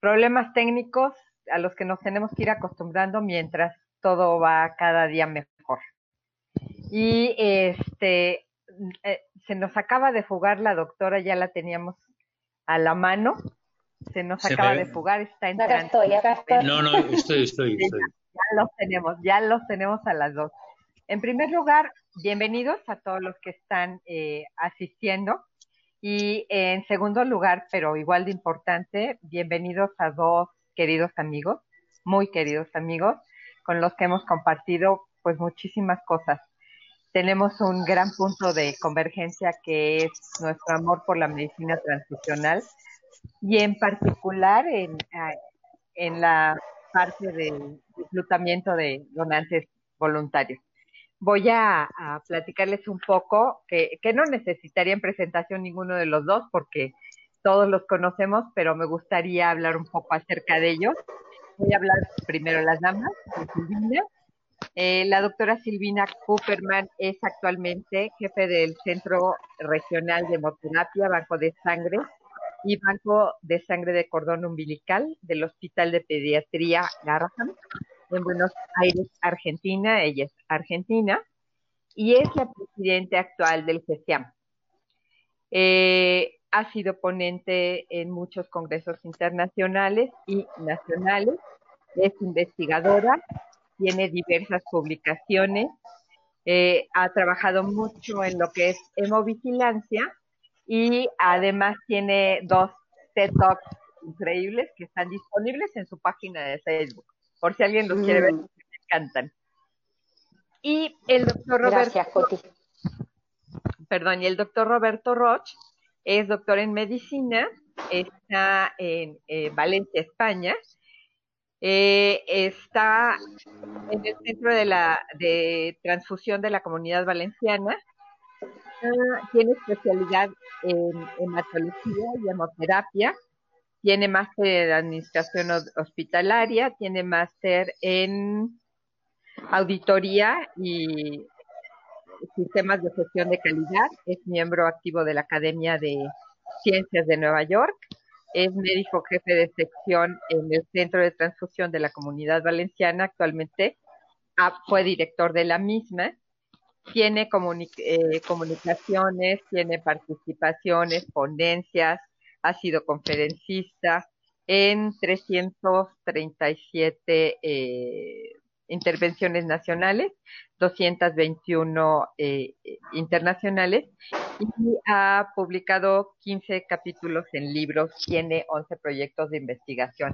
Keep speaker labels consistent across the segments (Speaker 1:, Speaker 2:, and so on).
Speaker 1: problemas técnicos a los que nos tenemos que ir acostumbrando mientras todo va cada día mejor. Y este eh, se nos acaba de fugar la doctora, ya la teníamos a la mano. Se nos acaba de fugar, está entrando.
Speaker 2: Acá estoy, acá estoy.
Speaker 3: No, no, estoy, estoy, estoy.
Speaker 1: Ya, los tenemos, ya los tenemos a las dos. En primer lugar, bienvenidos a todos los que están eh, asistiendo. Y en segundo lugar, pero igual de importante, bienvenidos a dos queridos amigos, muy queridos amigos, con los que hemos compartido pues muchísimas cosas. Tenemos un gran punto de convergencia que es nuestro amor por la medicina transfusional y en particular en, en la parte del reclutamiento de donantes voluntarios voy a, platicarles un poco, que, que no necesitarían presentación ninguno de los dos porque todos los conocemos, pero me gustaría hablar un poco acerca de ellos. Voy a hablar primero las damas, Silvina. Eh, la doctora Silvina Cooperman es actualmente jefe del Centro Regional de Hemoterapia, Banco de Sangre y Banco de Sangre de Cordón Umbilical del Hospital de Pediatría Garrahan en Buenos Aires, Argentina. Ella es argentina y es la presidenta actual del GESIAM. Eh, ha sido ponente en muchos congresos internacionales y nacionales, es investigadora, tiene diversas publicaciones, eh, ha trabajado mucho en lo que es hemovigilancia y además tiene dos TED Talks increíbles que están disponibles en su página de Facebook por si alguien los quiere ver, mm. me encantan. Y el doctor Roberto. Perdón, y el doctor Roberto Roch es doctor en medicina, está en eh, Valencia, España. Eh, está en el centro de la de transfusión de la comunidad valenciana. Ah, tiene especialidad en hematología y hemoterapia tiene máster en administración hospitalaria, tiene máster en auditoría y sistemas de gestión de calidad, es miembro activo de la Academia de Ciencias de Nueva York, es médico jefe de sección en el Centro de Transfusión de la Comunidad Valenciana, actualmente ah, fue director de la misma, tiene eh, comunicaciones, tiene participaciones, ponencias, ha sido conferencista en 337 eh, intervenciones nacionales, 221 eh, internacionales y ha publicado 15 capítulos en libros, tiene 11 proyectos de investigación.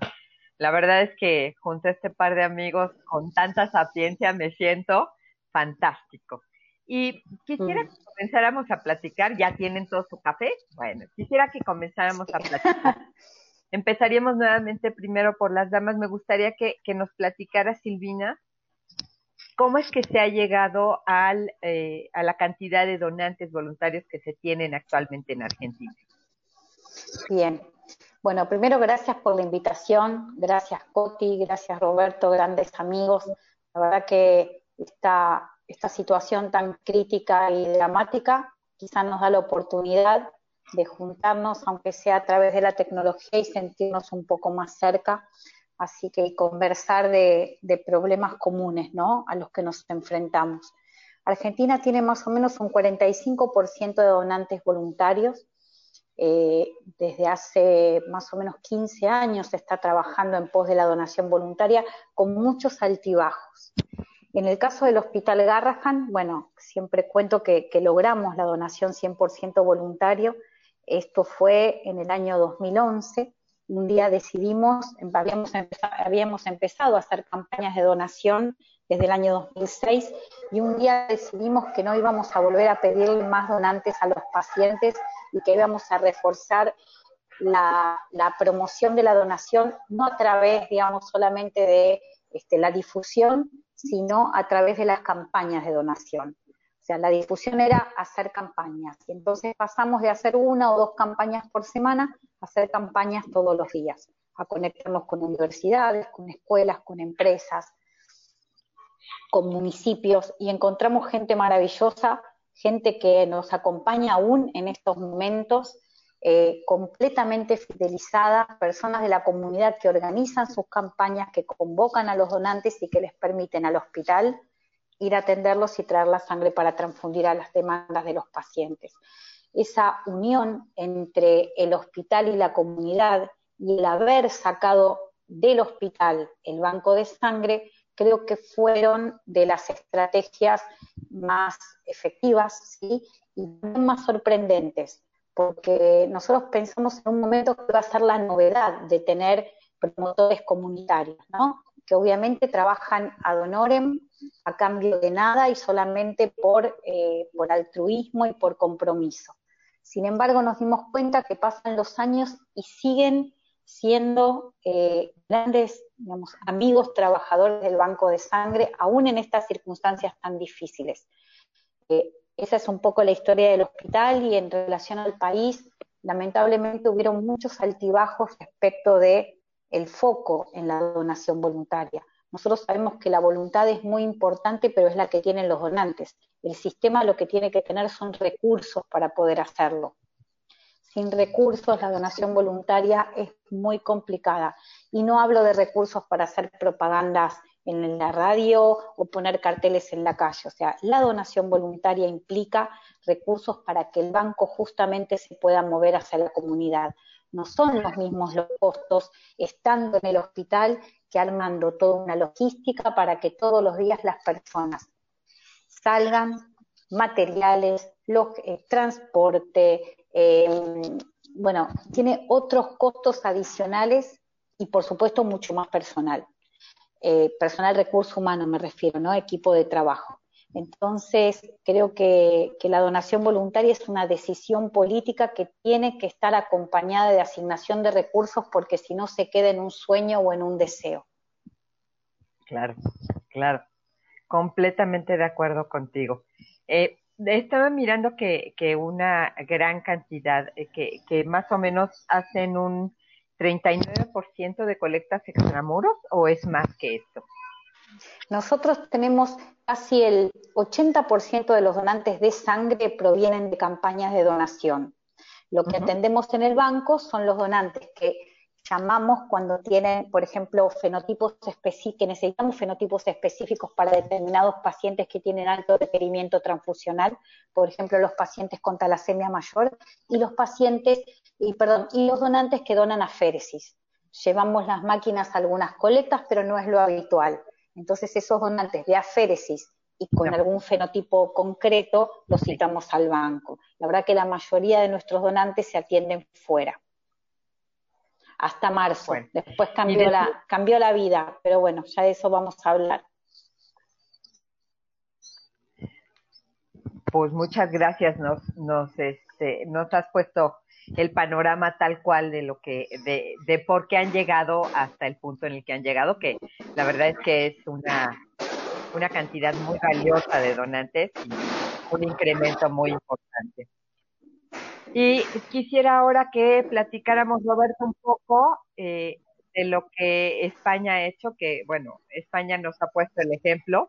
Speaker 1: La verdad es que junto a este par de amigos con tanta sapiencia me siento fantástico. Y quisiera que comenzáramos a platicar, ya tienen todo su café. Bueno, quisiera que comenzáramos a platicar. Empezaríamos nuevamente primero por las damas. Me gustaría que, nos platicara Silvina cómo es que se ha llegado al, eh, a la cantidad de donantes voluntarios que se tienen actualmente en Argentina.
Speaker 2: Bien. Bueno, primero gracias por la invitación, gracias Coti, gracias Roberto, grandes amigos. La verdad que está esta situación tan crítica y dramática quizás nos da la oportunidad de juntarnos, aunque sea a través de la tecnología, y sentirnos un poco más cerca, así que conversar de, problemas comunes ¿no? a los que nos enfrentamos. Argentina tiene más o menos un 45% de donantes voluntarios. Eh, desde hace más o menos 15 años se está trabajando en pos de la donación voluntaria con muchos altibajos. En el caso del Hospital Garrahan, bueno, siempre cuento que, logramos la donación 100% voluntario. Esto fue en el año 2011. Un día decidimos, habíamos empezado, a hacer campañas de donación desde el año 2006 y un día decidimos que no íbamos a volver a pedir más donantes a los pacientes y que íbamos a reforzar la, la promoción de la donación, no a través, digamos, solamente de este, la difusión, sino a través de las campañas de donación. O sea, la difusión era hacer campañas. Y entonces pasamos de hacer una o dos campañas por semana a hacer campañas todos los días, a conectarnos con universidades, con escuelas, con empresas, con municipios y encontramos gente maravillosa, gente que nos acompaña aún en estos momentos eh, completamente fidelizadas, personas de la comunidad que organizan sus campañas, que convocan a los donantes y que les permiten al hospital ir a atenderlos y traer la sangre para transfundir a las demandas de los pacientes. Esa unión entre el hospital y la comunidad y el haber sacado del hospital el banco de sangre, creo que fueron de las estrategias más efectivas y más sorprendentes porque nosotros pensamos en un momento que va a ser la novedad de tener promotores comunitarios, ¿no? que obviamente trabajan ad honorem a cambio de nada y solamente por, eh, por altruismo y por compromiso. Sin embargo, nos dimos cuenta que pasan los años y siguen siendo eh, grandes digamos, amigos trabajadores del banco de sangre, aún en estas circunstancias tan difíciles. Eh, esa es un poco la historia del hospital y en relación al país, lamentablemente hubieron muchos altibajos respecto de el foco en la donación voluntaria. Nosotros sabemos que la voluntad es muy importante, pero es la que tienen los donantes. El sistema lo que tiene que tener son recursos para poder hacerlo. Sin recursos, la donación voluntaria es muy complicada. Y no hablo de recursos para hacer propagandas en la radio o poner carteles en la calle. O sea, la donación voluntaria implica recursos para que el banco justamente se pueda mover hacia la comunidad. No son los mismos los costos estando en el hospital que armando toda una logística para que todos los días las personas salgan, materiales, eh, transporte, eh, bueno, tiene otros costos adicionales y por supuesto mucho más personal. Eh, personal recurso humano me refiero, ¿no? Equipo de trabajo. Entonces, creo que, la donación voluntaria es una decisión política que tiene que estar acompañada de asignación de recursos porque si no se queda en un sueño o en un deseo.
Speaker 1: Claro, claro. Completamente de acuerdo contigo. Eh, estaba mirando que, una gran cantidad, eh, que, que más o menos hacen un 39% de colectas extramuros o es más que esto?
Speaker 2: Nosotros tenemos casi el 80% de los donantes de sangre provienen de campañas de donación. Lo que atendemos en el banco son los donantes que llamamos cuando tienen, por ejemplo, fenotipos específicos, que necesitamos fenotipos específicos para determinados pacientes que tienen alto requerimiento transfusional, por ejemplo, los pacientes con talasemia mayor y los pacientes, y perdón, y los donantes que donan aféresis. Llevamos las máquinas a algunas colectas, pero no es lo habitual. Entonces, esos donantes de aféresis y con algún fenotipo concreto los citamos al banco. La verdad que la mayoría de nuestros donantes se atienden fuera hasta marzo. Después cambió, la, cambió la vida, pero bueno, ya de eso vamos a hablar.
Speaker 1: Pues muchas gracias, nos, nos, este, nos has puesto el panorama tal cual de lo que, de, de por qué han llegado hasta el punto en el que han llegado, que la verdad es que es una, una cantidad muy valiosa de donantes y un incremento muy importante. Y quisiera ahora que platicáramos, Roberto, un poco eh, de lo que España ha hecho, que, bueno, España nos ha puesto el ejemplo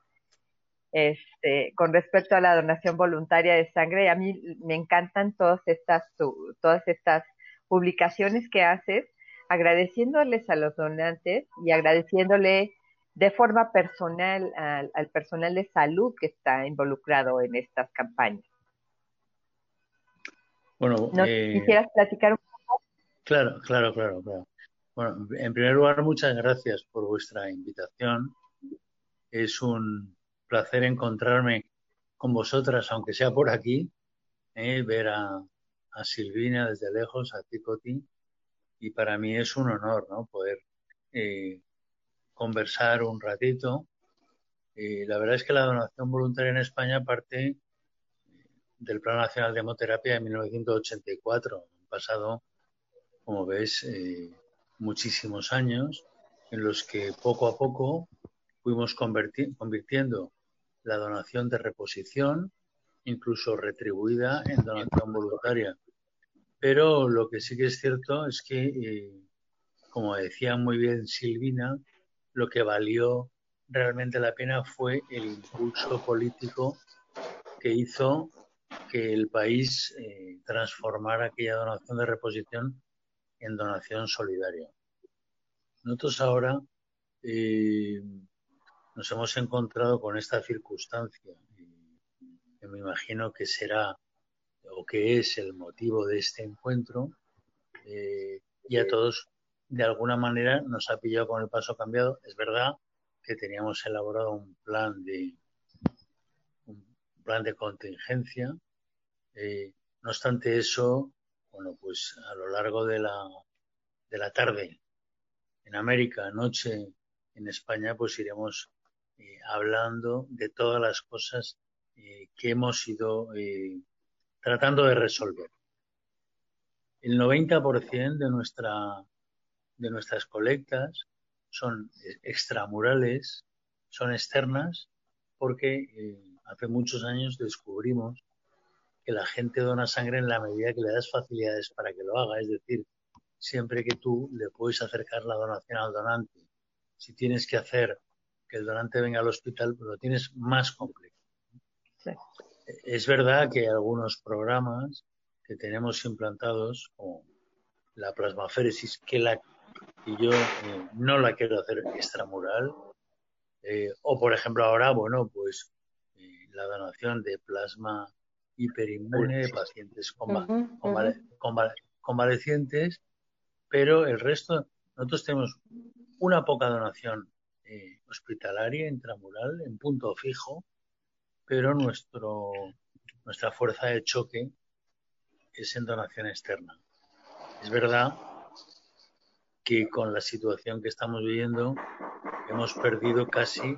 Speaker 1: este, con respecto a la donación voluntaria de sangre. A mí me encantan todas estas, todas estas publicaciones que haces, agradeciéndoles a los donantes y agradeciéndole de forma personal al personal de salud que está involucrado en estas campañas.
Speaker 3: Bueno,
Speaker 1: eh, quisieras platicar un poco?
Speaker 3: Claro, claro, claro, claro. Bueno, en primer lugar, muchas gracias por vuestra invitación. Es un placer encontrarme con vosotras, aunque sea por aquí, eh, ver a, Silvina desde lejos, a Ticoti, y para mí es un honor, ¿no? Poder eh, conversar un ratito. la verdad es que la donación voluntaria en España parte del Plan Nacional de Hemoterapia de 1984. Han pasado, como ves, eh, muchísimos años en los que poco a poco fuimos convirtiendo la donación de reposición, incluso retribuida, en donación voluntaria. Pero lo que sí que es cierto es que, eh, como decía muy bien Silvina, lo que valió realmente la pena fue el impulso político que hizo que el país eh, transformara aquella donación de reposición en donación solidaria. Nosotros ahora eh, nos hemos encontrado con esta circunstancia, que me imagino que será o que es el motivo de este encuentro, eh, y a todos de alguna manera nos ha pillado con el paso cambiado. Es verdad que teníamos elaborado un plan de plan de contingencia. Eh, no obstante eso, bueno, pues a lo largo de la, de la tarde en América, noche en España, pues iremos eh, hablando de todas las cosas eh, que hemos ido tratando de resolver. El 90% de nuestra de nuestras colectas son extramurales, son externas, porque hace muchos años descubrimos que la gente dona sangre en la medida que le das facilidades para que lo haga, es decir, siempre que tú le puedes acercar la donación al donante. Si tienes que hacer que el donante venga al hospital, pues lo tienes más complejo. Es verdad que algunos programas que tenemos implantados, como la plasmaféresis, que la y yo eh, no la quiero hacer extramural. Eh, o, por ejemplo, ahora, bueno, pues la donación de plasma hiperinmune de pacientes convalecientes, pero el resto, nosotros tenemos una poca donación hospitalaria, intramural, en punto fijo, pero nuestro, nuestra fuerza de choque es en donación externa. Es verdad que con la situación que estamos viviendo hemos perdido casi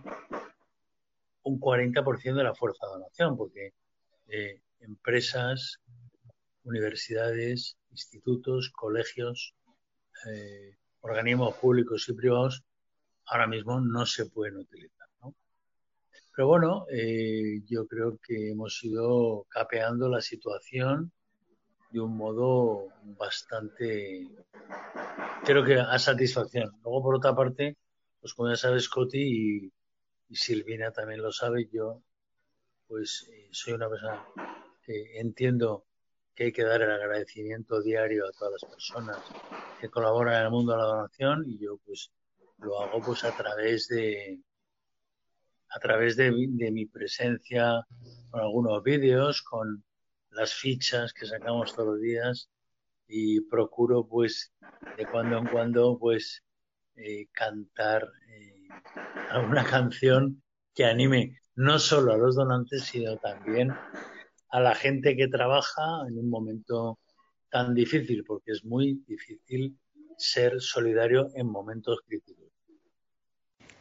Speaker 3: un 40% de la fuerza de donación, porque eh, empresas, universidades, institutos, colegios, eh, organismos públicos y privados ahora mismo no se pueden utilizar. Pero bueno, eh, yo creo que hemos ido capeando la situación de un modo bastante, creo que a satisfacción. Luego, por otra parte, pues como ya sabes, Coti y, Silvina también lo sabe, yo pues eh, soy una persona que entiendo que hay que dar el agradecimiento diario a todas las personas que colaboran en el mundo de la donación y yo pues lo hago pues a través de a través de, de mi presencia con algunos vídeos, con las fichas que sacamos todos los días y procuro pues de cuando en cuando pues eh, cantar eh, alguna canción que anime no solo a los donantes sino también a la gente que trabaja en un momento tan difícil porque es muy difícil ser solidario en momentos críticos.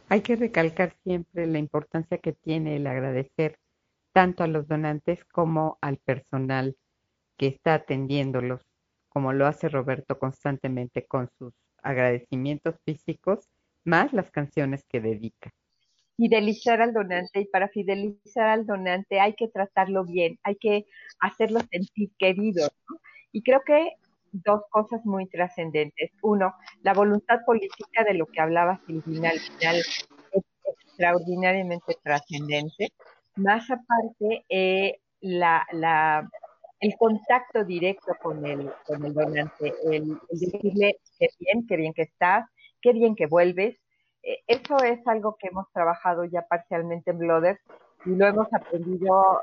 Speaker 1: Hay que recalcar siempre la importancia que tiene el agradecer tanto a los donantes como al personal que está atendiéndolos, como lo hace Roberto constantemente con sus agradecimientos físicos, más las canciones que dedica. Fidelizar al donante y para fidelizar al donante hay que tratarlo bien, hay que hacerlo sentir querido. Y creo que dos cosas muy trascendentes. Uno, la voluntad política de lo que hablaba Silvina al final es extraordinariamente trascendente más aparte, eh, la, la, el contacto directo con el, con el donante, el, decirle qué bien, qué bien que estás, qué bien que vuelves. Eh, eso es algo que hemos trabajado ya parcialmente en Blooders y lo hemos aprendido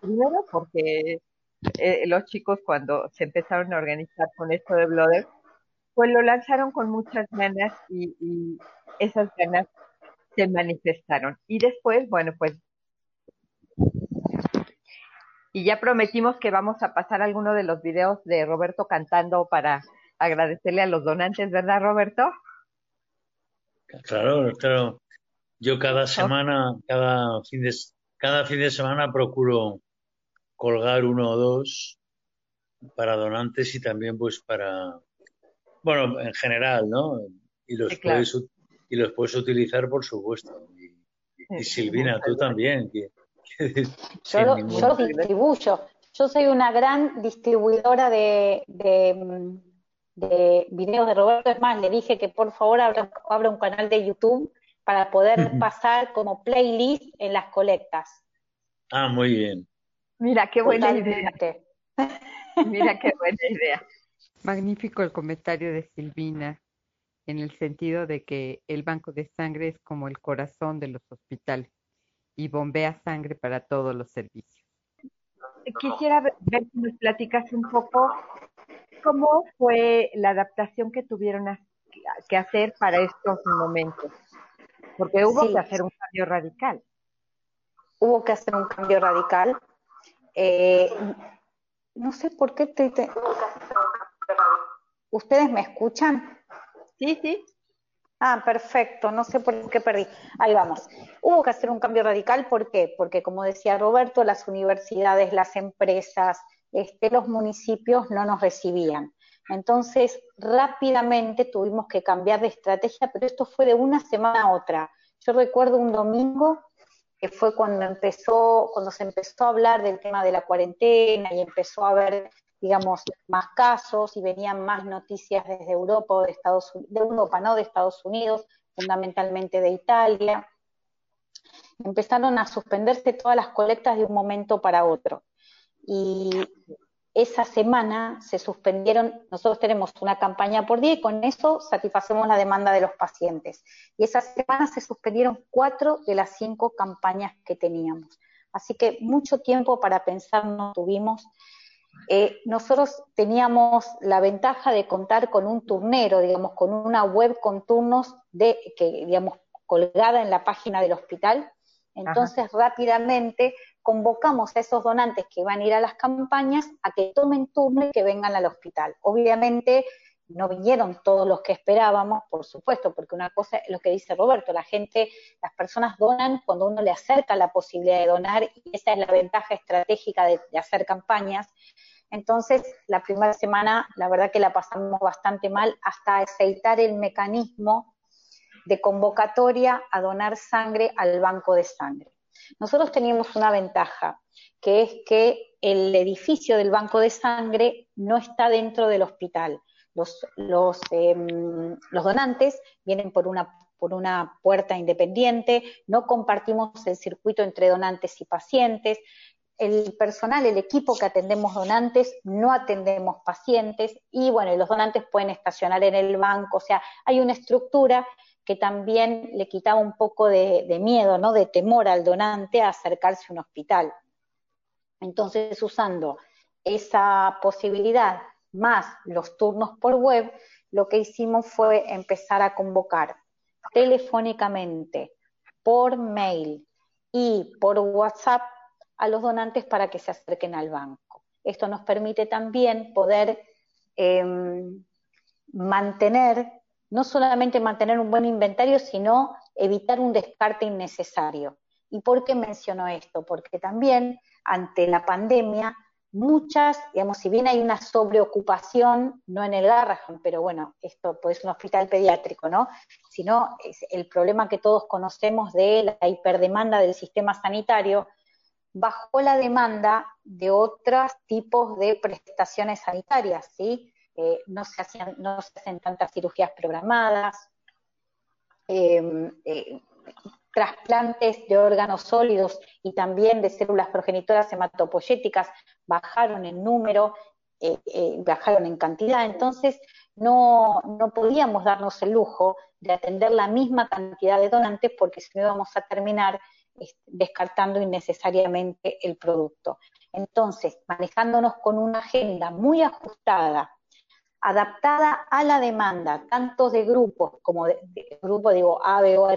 Speaker 1: primero porque eh, los chicos cuando se empezaron a organizar con esto de Blooders, pues lo lanzaron con muchas ganas y, y esas ganas se manifestaron. Y después, bueno, pues y ya prometimos que vamos a pasar alguno de los videos de Roberto cantando para agradecerle a los donantes, ¿verdad, Roberto?
Speaker 3: Claro, claro. Yo cada semana, cada fin de, cada fin de semana procuro colgar uno o dos para donantes y también pues para, bueno, en general, ¿no? Y los, puedes, y los puedes utilizar, por supuesto. Y, Silvina, tú también, que,
Speaker 2: yo, yo distribuyo. Yo soy una gran distribuidora de, de, videos de Roberto. Es más, le dije que por favor abra, un canal de YouTube para poder pasar como playlist en las colectas.
Speaker 3: Ah, muy bien.
Speaker 1: Mira, qué buena idea. Mira, qué buena idea. Magnífico el comentario de Silvina en el sentido de que el banco de sangre es como el corazón de los hospitales y bombea sangre para todos los servicios. Quisiera ver si nos platicas un poco cómo fue la adaptación que tuvieron que hacer para estos momentos, porque hubo que hacer un cambio radical.
Speaker 2: Hubo que hacer un cambio radical. Eh, no sé por qué te... ¿Ustedes me escuchan?
Speaker 1: Sí, sí.
Speaker 2: Ah, perfecto, no sé por qué perdí. Ahí vamos. Hubo que hacer un cambio radical, ¿por qué? Porque como decía Roberto, las universidades, las empresas, este, los municipios no nos recibían. Entonces, rápidamente tuvimos que cambiar de estrategia, pero esto fue de una semana a otra. Yo recuerdo un domingo que fue cuando empezó, cuando se empezó a hablar del tema de la cuarentena y empezó a haber digamos, más casos y venían más noticias desde Europa de Estados de Europa, no de Estados Unidos, fundamentalmente de Italia. Empezaron a suspenderse todas las colectas de un momento para otro. Y esa semana se suspendieron, nosotros tenemos una campaña por día y con eso satisfacemos la demanda de los pacientes. Y esa semana se suspendieron cuatro de las cinco campañas que teníamos. Así que mucho tiempo para pensar no tuvimos eh, nosotros teníamos la ventaja de contar con un turnero, digamos, con una web con turnos de, que, digamos, colgada en la página del hospital. Entonces, rápidamente convocamos a esos donantes que van a ir a las campañas a que tomen turno y que vengan al hospital. Obviamente, no vinieron todos los que esperábamos, por supuesto, porque una cosa es lo que dice Roberto, la gente, las personas donan cuando uno le acerca la posibilidad de donar y esa es la ventaja estratégica de, hacer campañas. Entonces, la primera semana, la verdad que la pasamos bastante mal hasta aceitar el mecanismo de convocatoria a donar sangre al banco de sangre. Nosotros teníamos una ventaja, que es que el edificio del banco de sangre no está dentro del hospital. Em, los donantes vienen por una, por una puerta independiente, no compartimos el circuito entre donantes y pacientes, el personal, el equipo que atendemos donantes, no atendemos pacientes. Y bueno, los donantes pueden estacionar en el banco, o sea, hay una estructura que también le quitaba un poco de, miedo, ¿no? De temor al donante a acercarse a un hospital. Entonces, usando esa posibilidad más los turnos por web, lo que hicimos fue empezar a convocar telefónicamente, por mail y por WhatsApp a los donantes para que se acerquen al banco. Esto nos permite también poder em, mantener, no solamente mantener un buen inventario, sino evitar un descarte innecesario. ¿Y por qué menciono esto? Porque también ante la pandemia muchas, digamos, si bien hay una sobreocupación, no en el Garrahan, pero bueno, esto pues es un hospital pediátrico, ¿no? Sino es el problema que todos conocemos de la hiperdemanda del sistema sanitario, bajó la demanda de otros tipos de prestaciones sanitarias, ¿sí? Eh, no, se no se hacen tantas cirugías programadas, eh, eh, trasplantes de órganos sólidos y también de células progenitoras hematopoyéticas bajaron en número, bajaron en cantidad, entonces no, no podíamos darnos el lujo de atender la misma cantidad de donantes porque si no íbamos a terminar descartando innecesariamente el producto. Entonces, manejándonos con una agenda muy ajustada adaptada a la demanda, tanto de grupos como de, grupo, digo, A, B o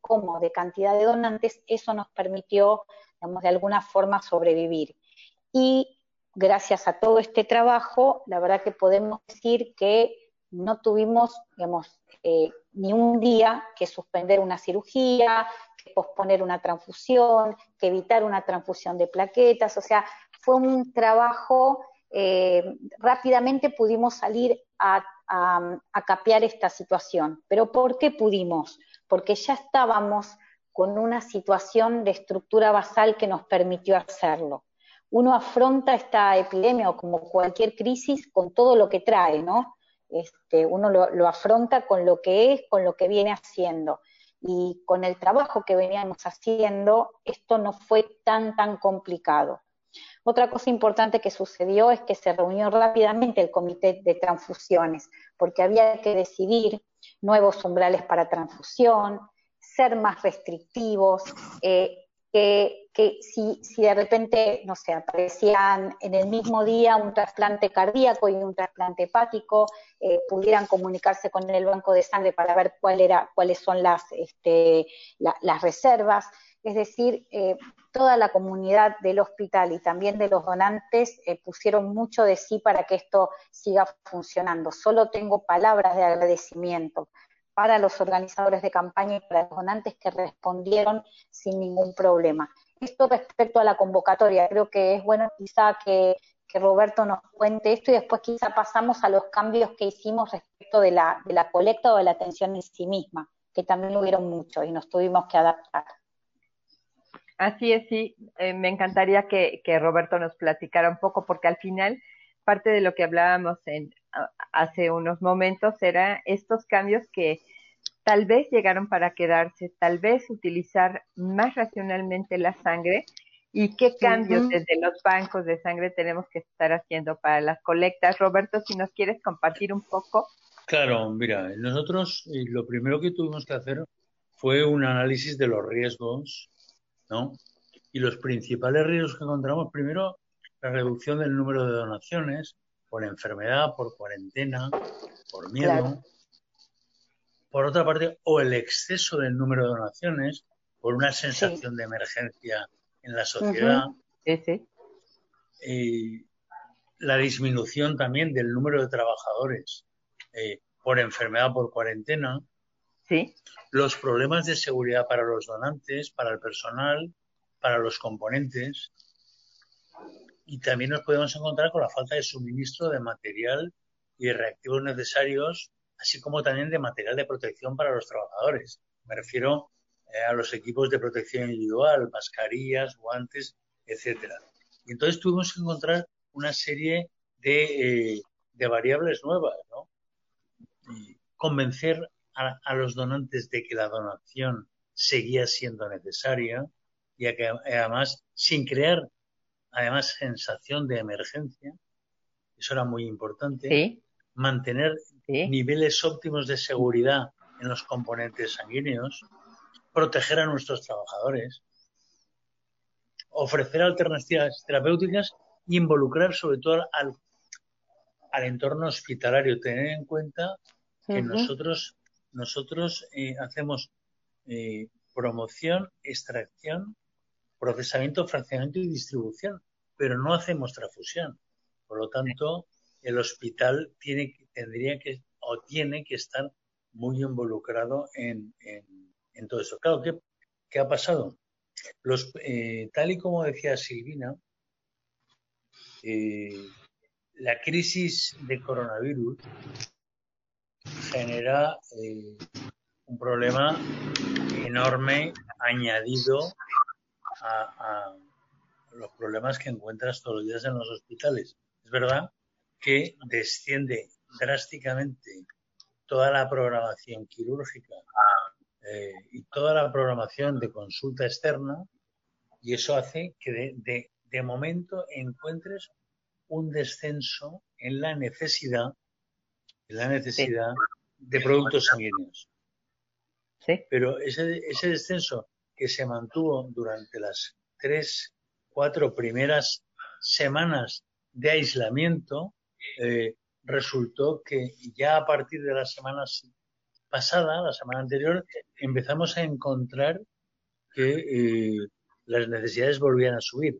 Speaker 2: como de cantidad de donantes, eso nos permitió, digamos, de alguna forma sobrevivir. Y gracias a todo este trabajo, la verdad que podemos decir que no tuvimos, digamos, eh, ni un día que suspender una cirugía, que posponer una transfusión, que evitar una transfusión de plaquetas, o sea, fue un trabajo eh, rápidamente pudimos salir a, capear esta situación. ¿Pero por qué pudimos? Porque ya estábamos con una situación de estructura basal que nos permitió hacerlo. Uno afronta esta epidemia o como cualquier crisis con todo lo que trae, ¿no? Este, uno lo, lo, afronta con lo que es, con lo que viene haciendo. Y con el trabajo que veníamos haciendo, esto no fue tan, tan complicado. Otra cosa importante que sucedió es que se reunió rápidamente el comité de transfusiones, porque había que decidir nuevos umbrales para transfusión, ser más restrictivos, eh, que, si, de repente, no sé, aparecían en el mismo día un trasplante cardíaco y un trasplante hepático, eh, pudieran comunicarse con el banco de sangre para ver cuáles son las, este, las reservas. Es decir, eh, toda la comunidad del hospital y también de los donantes eh, pusieron mucho de sí para que esto siga funcionando. Solo tengo palabras de agradecimiento para los organizadores de campaña y para los donantes que respondieron sin ningún problema. Esto respecto a la convocatoria, creo que es bueno quizá que, Roberto nos cuente esto y después quizá pasamos a los cambios que hicimos respecto de la, de la colecta o de la atención en sí misma, que también hubieron muchos y nos tuvimos que adaptar.
Speaker 1: Así es, sí, eh, me encantaría que, que Roberto nos platicara un poco porque al final parte de lo que hablábamos en, hace unos momentos era estos cambios que tal vez llegaron para quedarse, tal vez utilizar más racionalmente la sangre y qué cambios desde los bancos de sangre tenemos que estar haciendo para las colectas. Roberto, si nos quieres compartir un poco.
Speaker 3: Claro, mira, nosotros eh, lo primero que tuvimos que hacer fue un análisis de los riesgos, ¿no? Y los principales riesgos que encontramos, primero, la reducción del número de donaciones por enfermedad, por cuarentena, por miedo. Por otra parte, o el exceso del número de donaciones por una sensación de emergencia en la sociedad. la disminución también del número de trabajadores eh, por enfermedad, por cuarentena.
Speaker 1: Sí.
Speaker 3: Los problemas de seguridad para los donantes, para el personal, para los componentes y también nos podemos encontrar con la falta de suministro de material y reactivos necesarios, así como también de material de protección para los trabajadores. Me refiero eh, a los equipos de protección individual, mascarillas, guantes, etcétera. Y entonces tuvimos que encontrar una serie de, eh, de variables nuevas, ¿no? Y convencer a, a, los donantes de que la donación seguía siendo necesaria y que además sin crear además sensación de emergencia, eso era muy importante, mantener niveles óptimos de seguridad en los componentes sanguíneos, proteger a nuestros trabajadores, ofrecer alternativas terapéuticas y involucrar sobre todo al, al entorno hospitalario, tener en cuenta que nosotros, nosotros eh, hacemos eh, promoción, extracción procesamiento, fraccionamiento y distribución, pero no hacemos transfusión. Por lo tanto, el hospital tiene, tendría que o tiene que estar muy involucrado en, en, todo eso. Claro, ¿qué, qué ha pasado? Los, eh, tal y como decía Silvina, eh, la crisis de coronavirus genera eh, un problema enorme añadido a, los problemas que encuentras todos los días en los hospitales. Es verdad que desciende drásticamente toda la programación quirúrgica eh, y toda la programación de consulta externa y eso hace que de, de, momento encuentres un descenso en la necesidad la necesidad de productos sanguíneos.
Speaker 1: ¿Sí?
Speaker 3: Pero ese, ese descenso que se mantuvo durante las tres, cuatro primeras semanas de aislamiento, eh, resultó que ya a partir de la semana pasada, la semana anterior, empezamos a encontrar que eh, las necesidades volvían a subir.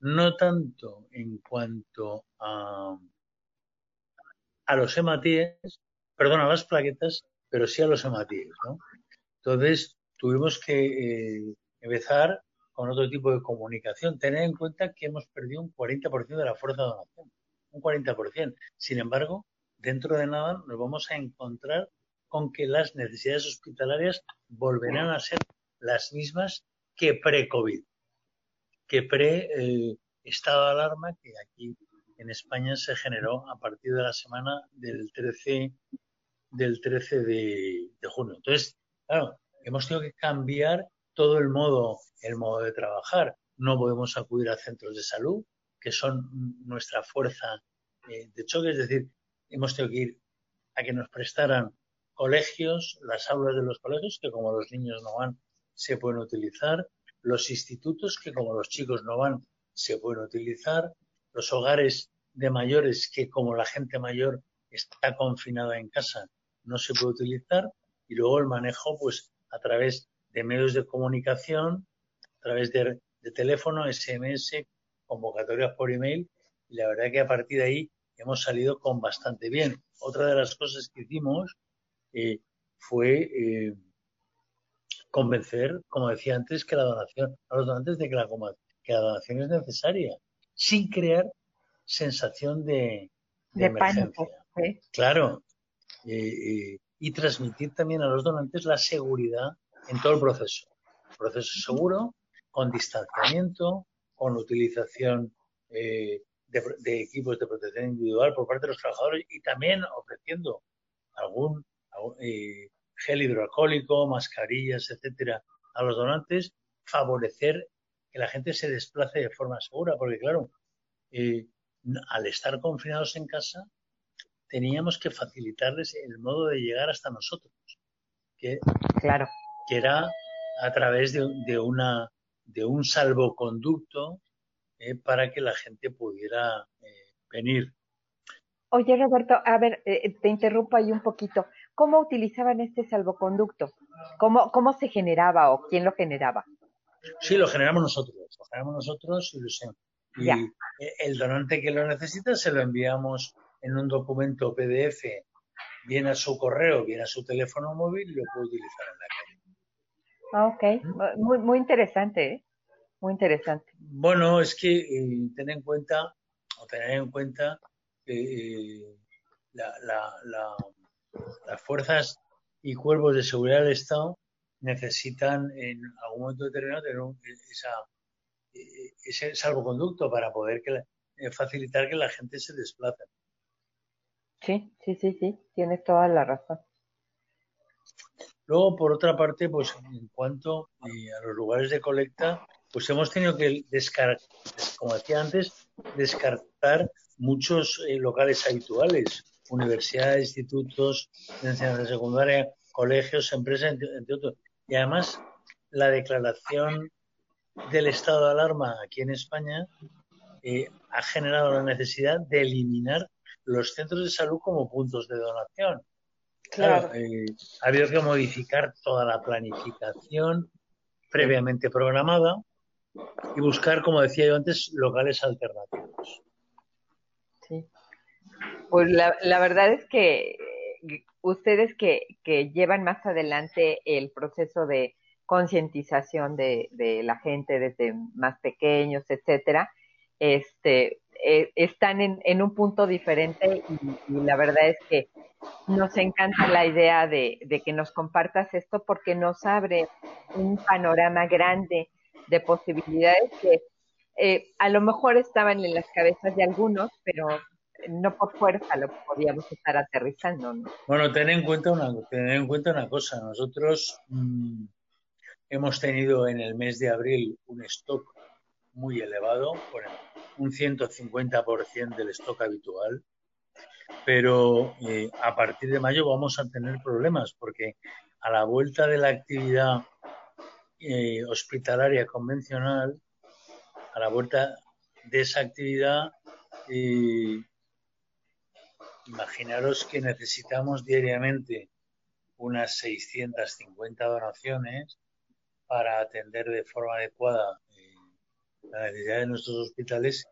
Speaker 3: No tanto en cuanto a, a los hematíes, perdón, a las plaquetas, pero sí a los hematíes, ¿no? Entonces, tuvimos que eh, empezar con otro tipo de comunicación. Tener en cuenta que hemos perdido un 40% de la fuerza de donación. Un 40%. Sin embargo, dentro de nada nos vamos a encontrar con que las necesidades hospitalarias volverán a ser las mismas que pre-COVID, que pre-estado de alarma que aquí en España se generó a partir de la semana del 13, del 13 de, junio. Entonces, claro, hemos tenido que cambiar todo el modo, el modo de trabajar. No podemos acudir a centros de salud, que que son nuestra fuerza eh, de choque, es decir, hemos tenido que ir a que nos prestaran colegios, las aulas de los colegios, que como los niños no van, se pueden utilizar, los institutos, que como los chicos no van, se pueden utilizar, los hogares de mayores, que como la gente mayor está confinada en casa, no se puede utilizar, y luego el manejo, pues, a través de medios de comunicación, a través de, teléfono, SMS, convocatorias por email, y la verdad que a partir de ahí hemos salido con bastante bien. Otra de las cosas que hicimos eh, fue eh, convencer, como decía antes, que la donación, a los donantes de que la, que la donación es necesaria, sin crear sensación de, emergencia. Claro. Eh, y transmitir también a los donantes la seguridad en todo el proceso. Proceso seguro, con distanciamiento, con utilización de, equipos de protección individual por parte de los trabajadores y también ofreciendo algún eh, gel hidroalcohólico, mascarillas, etcétera, a los donantes, favorecer que la gente se desplace de forma segura, porque claro, eh, al estar confinados en casa, teníamos que facilitarles el modo de llegar hasta nosotros, que,
Speaker 1: claro.
Speaker 3: que era a través de, una, de un salvoconducto eh, para que la gente pudiera venir.
Speaker 1: Oye, Roberto, a ver, te interrumpo ahí un poquito. ¿cómo utilizaban este salvoconducto? ¿Cómo, cómo se generaba o quién lo generaba?
Speaker 3: Sí, lo generamos nosotros. Lo generamos nosotros y, el donante que lo necesita se lo enviamos en un documento PDF, bien a su correo, bien a su teléfono móvil y lo puede utilizar en la calle.
Speaker 1: Ah, ok. ¿Mm? Muy, muy interesante, ¿eh? Muy interesante.
Speaker 3: Bueno, es que eh, tener en cuenta, o tener en cuenta que eh, la, las fuerzas y cuerpos de seguridad del Estado necesitan en algún momento determinado tener ese salvoconducto para poder eh, facilitar que la gente se desplace.
Speaker 1: Sí, sí, sí, sí, tienes toda la razón.
Speaker 3: Luego, por otra parte, pues en cuanto eh, a los lugares de colecta, pues hemos tenido que descartar, como decía antes, descartar muchos eh, locales habituales universidades, institutos de enseñanza secundaria, colegios, empresas, entre, otros. Y además, la declaración del estado de alarma aquí en España eh, ha generado la necesidad de eliminar los centros de salud como puntos de donación. Claro, eh, ha habido que modificar toda la planificación previamente programada y buscar, como decía yo antes, locales alternativos.
Speaker 1: Pues la, la verdad es que ustedes que, llevan más adelante el proceso de concientización de, la gente desde más pequeños, etcétera, este, eh, están en, un punto diferente y, la verdad es que nos encanta la idea de, de, que nos compartas esto porque nos abre un panorama grande de posibilidades que eh, a lo mejor estaban en las cabezas de algunos, pero no por fuerza lo podíamos estar aterrizando. ¿no?
Speaker 3: Bueno, ten en cuenta una, tener en cuenta una cosa. Nosotros mm, hemos tenido en el mes de abril un stock muy elevado, un 150% del stock habitual, pero eh, a partir de mayo vamos a tener problemas porque a la vuelta de la actividad eh, hospitalaria convencional, a la vuelta de esa actividad, eh, Imaginaros que necesitamos diariamente unas 650 donaciones para atender de forma adecuada eh, la necesidad de nuestros hospitales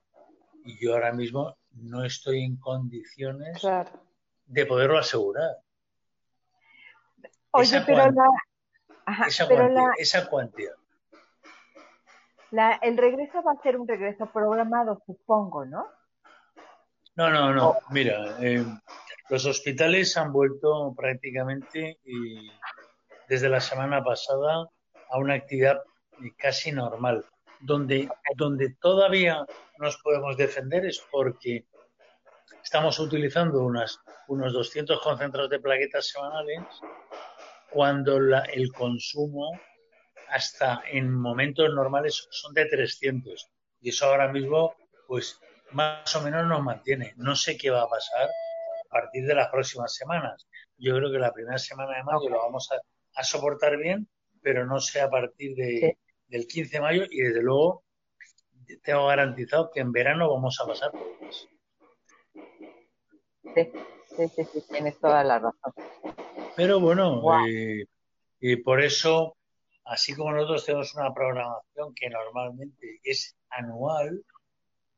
Speaker 3: y yo ahora mismo no estoy en condiciones de poderlo asegurar.
Speaker 1: Oye, pero la...
Speaker 3: esa, cuantía,
Speaker 1: La, el regreso va a ser un regreso programado, supongo, ¿no?
Speaker 3: No, no, no. Mira, eh, los hospitales han vuelto prácticamente desde la semana pasada a una actividad casi normal. Donde, donde todavía nos podemos defender es porque estamos utilizando unas, unos 200 concentrados de plaquetas semanales cuando el consumo hasta en momentos normales son de 300. Y eso ahora mismo pues más o menos nos mantiene. No sé qué va a pasar a partir de las próximas semanas. Yo creo que la primera semana de mayo lo vamos a, soportar bien, pero no sé a partir de, del 15 de mayo y desde luego tengo garantizado que en verano vamos a pasar por
Speaker 1: Sí, sí, sí, tienes toda la razón.
Speaker 3: Pero bueno, eh, y por eso, así como nosotros tenemos una programación que normalmente es anual,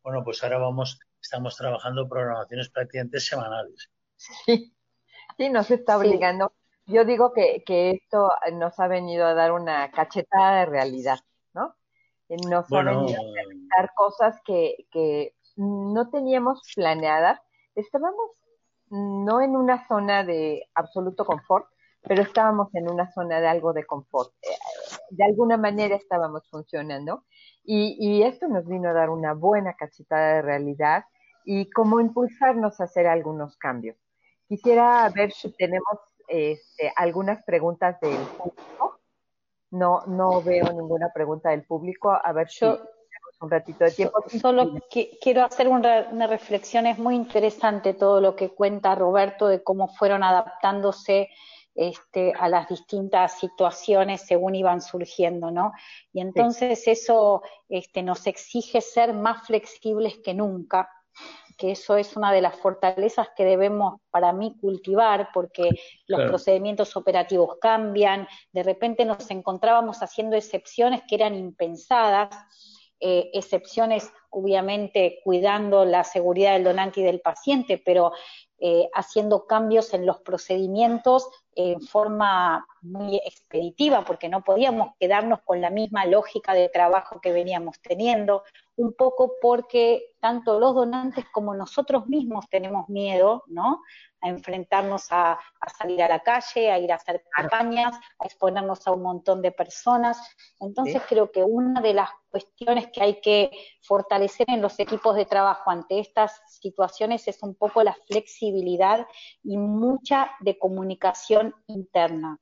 Speaker 3: bueno, pues ahora vamos, estamos trabajando programaciones prácticamente semanales.
Speaker 1: Sí, sí, nos está obligando. Yo digo que, que esto nos ha venido a dar una cachetada de realidad, ¿no? Nos ha venido a dar cosas que, que no teníamos planeadas. Estábamos no en una zona de absoluto confort, pero estábamos en una zona de algo de confort. Eh, de alguna manera estábamos funcionando y, y esto nos vino a dar una buena cachetada de realidad y cómo impulsarnos a hacer algunos cambios. Quisiera ver si tenemos este, algunas preguntas del público. No, no veo ninguna pregunta del público. A ver Yo, si un ratito de tiempo.
Speaker 2: Solo quiero hacer una, reflexión, es muy interesante todo lo que cuenta Roberto de cómo fueron adaptándose este, a las distintas situaciones según iban surgiendo, ¿no? Y entonces eso este, nos exige ser más flexibles que nunca, que eso es una de las fortalezas que debemos para mí cultivar, porque los procedimientos operativos cambian, de repente nos encontrábamos haciendo excepciones que eran impensadas eh, excepciones, obviamente cuidando la seguridad del donante y del paciente, pero eh, haciendo cambios en los procedimientos en forma muy expeditiva, porque no podíamos quedarnos con la misma lógica de trabajo que veníamos teniendo, un poco porque tanto los donantes como nosotros mismos tenemos miedo, ¿no? A enfrentarnos a, salir a la calle, a ir a hacer campañas, a exponernos a un montón de personas. Entonces creo que una de las cuestiones que hay que fortalecer en los equipos de trabajo ante estas situaciones es un poco la flexibilidad y mucha de comunicación interna.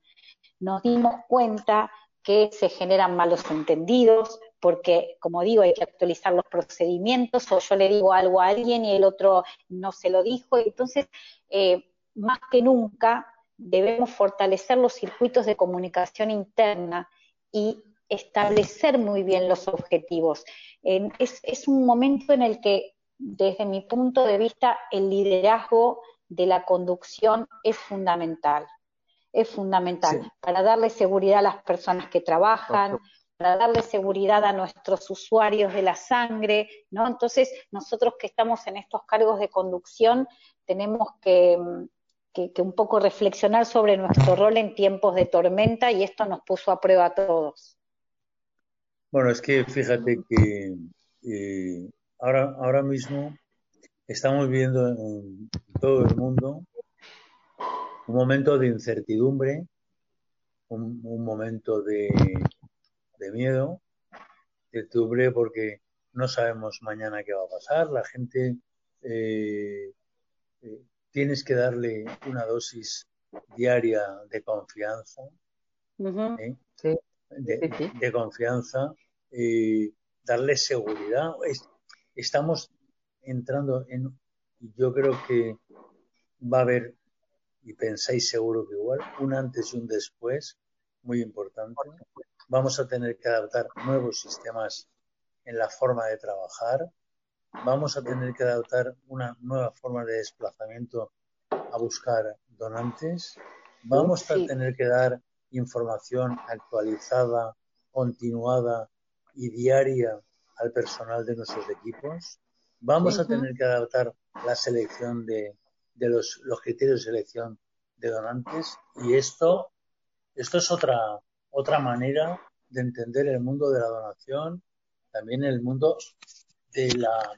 Speaker 2: Nos dimos cuenta que se generan malos entendidos, porque, como digo, hay que actualizar los procedimientos, o yo le digo algo a alguien y el otro no se lo dijo, entonces, eh, más que nunca, debemos fortalecer los circuitos de comunicación interna y establecer muy bien los objetivos. es, es un momento en el que, desde mi punto de vista, el liderazgo de la conducción es fundamental. Es fundamental para darle seguridad a las personas que trabajan, para darle seguridad a nuestros usuarios de la sangre, ¿no? Entonces, nosotros que estamos en estos cargos de conducción tenemos que, que, un poco reflexionar sobre nuestro rol en tiempos de tormenta y esto nos puso a prueba a todos.
Speaker 3: Bueno, es que fíjate que eh, ahora, ahora mismo estamos viendo en todo el mundo un momento de incertidumbre, un, momento de, miedo, de porque no sabemos mañana qué va a pasar. La gente eh, eh, tienes que darle una dosis diaria de confianza, ¿eh? de, confianza, darle seguridad. estamos entrando en, yo creo que va a haber y pensáis seguro que igual, un antes y un después, muy importante. Vamos a tener que adaptar nuevos sistemas en la forma de trabajar. Vamos a tener que adaptar una nueva forma de desplazamiento a buscar donantes. Vamos a tener que dar información actualizada, continuada y diaria al personal de nuestros equipos. Vamos a tener que adaptar la selección de, de los, los criterios de selección de donantes y esto, esto es otra, otra manera de entender el mundo de la donación, también el mundo de la,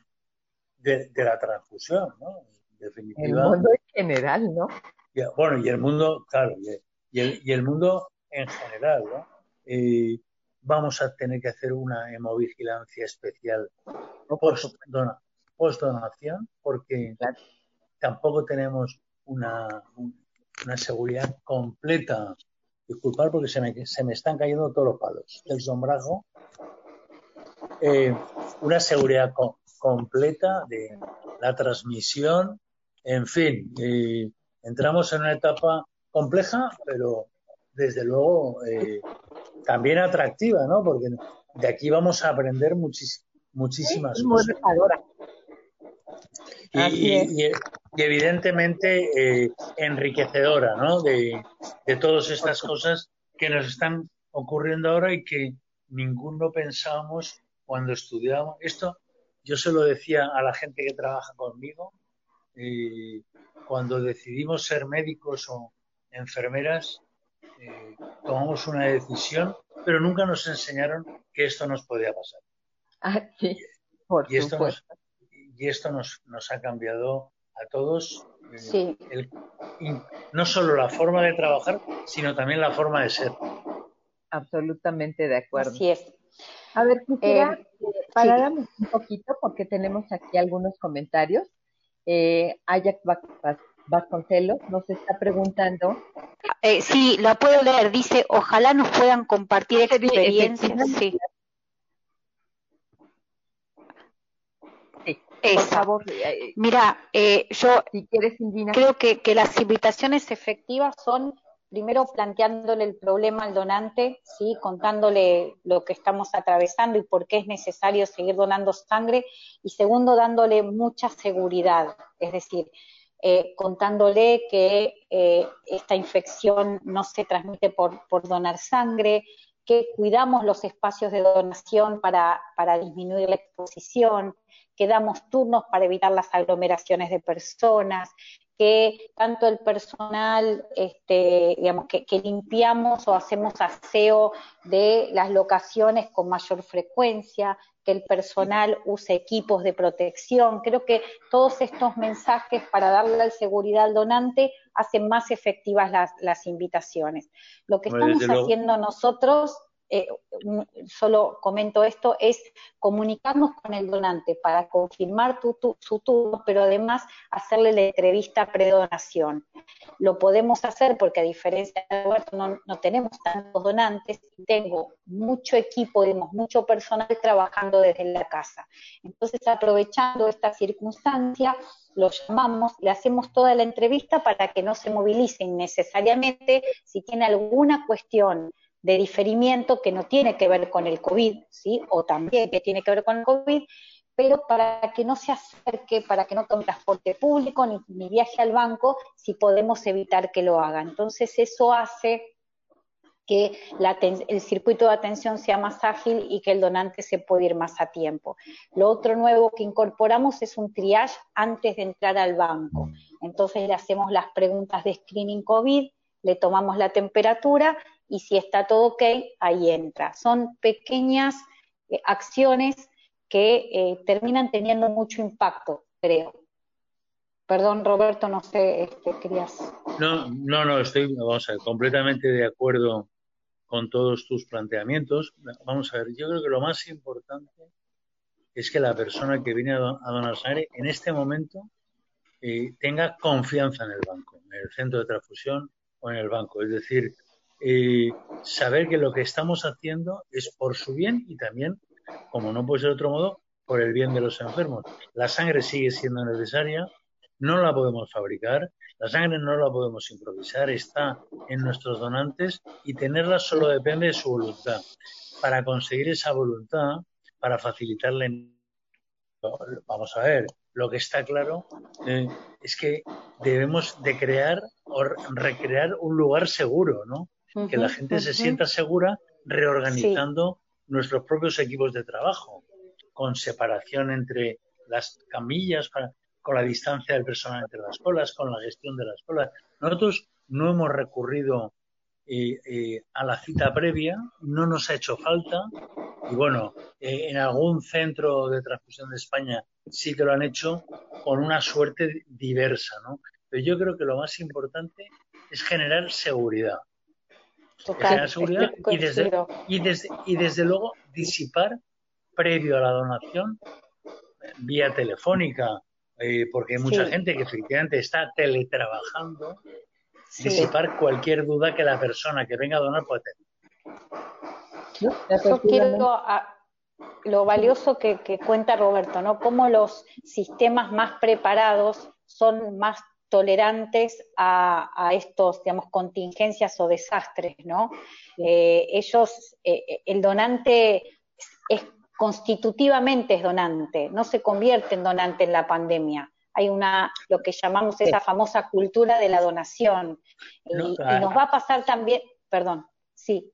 Speaker 3: de, la transfusión, ¿no?
Speaker 1: definitiva. El mundo en general, ¿no?
Speaker 3: bueno, y el mundo, claro, y el, y el mundo en general, ¿no? Eh, vamos a tener que hacer una hemovigilancia especial post, post donación porque tampoco tenemos una, una seguridad completa. Disculpar porque se me, se me están cayendo todos los palos del sombrajo. Eh, una seguridad completa de la transmisión, en fin, entramos en una etapa compleja, pero desde luego eh, también atractiva, ¿no? Porque de aquí vamos a aprender muchísimas cosas. Y, y, evidentemente eh, enriquecedora, ¿no? De, de todas estas cosas que nos están ocurriendo ahora y que ninguno pensábamos cuando estudiábamos. Esto yo se lo decía a la gente que trabaja conmigo, eh, cuando decidimos ser médicos o enfermeras, eh, tomamos una decisión, pero nunca nos enseñaron que esto nos podía pasar.
Speaker 1: Ah, sí,
Speaker 3: y, esto nos, y esto nos, nos ha cambiado a todos.
Speaker 2: Eh,
Speaker 3: no solo la forma de trabajar, sino también la forma de ser.
Speaker 1: Absolutamente de acuerdo.
Speaker 2: Así es.
Speaker 1: A ver, quisiera eh, paráramos un poquito porque tenemos aquí algunos comentarios. Eh, Ajax Vasconcelos nos está preguntando.
Speaker 2: Eh, sí, la puedo leer. Dice, ojalá nos puedan compartir experiencias. Sí. Por favor. Eh, Mira, eh, yo
Speaker 1: si quieres,
Speaker 2: creo que, que las invitaciones efectivas son primero planteándole el problema al donante, ¿sí? contándole lo que estamos atravesando y por qué es necesario seguir donando sangre, y segundo, dándole mucha seguridad, es decir, eh, contándole que eh, esta infección no se transmite por, donar sangre, que cuidamos los espacios de donación para, para disminuir la exposición, que damos turnos para evitar las aglomeraciones de personas, que tanto el personal, este, digamos, que, limpiamos o hacemos aseo de las locaciones con mayor frecuencia, que el personal use equipos de protección. Creo que todos estos mensajes para darle la seguridad al donante hacen más efectivas las, las invitaciones. Lo que estamos haciendo nosotros eh, solo comento esto, es comunicarnos con el donante para confirmar su turno, pero además hacerle la entrevista predonación. Lo podemos hacer porque a diferencia de Alberto no, no tenemos tantos donantes tengo mucho equipo, tenemos mucho personal trabajando desde la casa. Entonces, aprovechando esta circunstancia, lo llamamos, le hacemos toda la entrevista para que no se movilice innecesariamente si tiene alguna cuestión de diferimiento que no tiene que ver con el COVID, ¿sí? O también que tiene que ver con el COVID, pero para que no se acerque, para que no tome transporte público ni, viaje al banco, si podemos evitar que lo haga. Entonces eso hace que el circuito de atención sea más ágil y que el donante se pueda ir más a tiempo. Lo otro nuevo que incorporamos es un triage antes de entrar al banco. Entonces le hacemos las preguntas de screening COVID, le tomamos la temperatura y si está todo ok, ahí entra. Son pequeñas eh, acciones que eh, terminan teniendo mucho impacto, creo. Perdón, Roberto, no sé, este, querías.
Speaker 3: No, no, no, estoy, vamos a ver, completamente de acuerdo con todos tus planteamientos. Vamos a ver, yo creo que lo más importante es que la persona que viene a, donar sangre en este momento eh, tenga confianza en el banco, en el centro de transfusión o en el banco. Es decir, eh, saber que lo que estamos haciendo es por su bien y también, como no puede ser de otro modo, por el bien de los enfermos. La sangre sigue siendo necesaria, no la podemos fabricar, la sangre no la podemos improvisar, está en nuestros donantes y tenerla solo depende de su voluntad. Para conseguir esa voluntad, para facilitarle, vamos a ver, lo que está claro eh, es que debemos de crear o recrear un lugar seguro, ¿no? Que la gente se sienta segura reorganizando nuestros propios equipos de trabajo, con separación entre las camillas, con la distancia del personal entre las colas, con la gestión de las colas. Nosotros no hemos recurrido eh, eh, a la cita previa, no nos ha hecho falta, y bueno, eh, en algún centro de transfusión de España sí que lo han hecho con una suerte diversa, ¿no? Pero yo creo que lo más importante es generar seguridad seguridad y desde, y, desde, y desde luego disipar previo a la donación vía telefónica, eh, porque hay mucha gente que efectivamente está teletrabajando, disipar cualquier duda que la persona que venga a donar pueda tener.
Speaker 2: Yo quiero lo valioso que, cuenta Roberto, ¿no? Cómo los sistemas más preparados son más tolerantes a, estos, digamos, contingencias o desastres, ¿no? Eh, ellos, eh, el donante es, constitutivamente es donante, no se convierte en donante en la pandemia. Hay una, lo que llamamos esa famosa cultura de la donación. y, nos ah. va a pasar también, perdón, sí.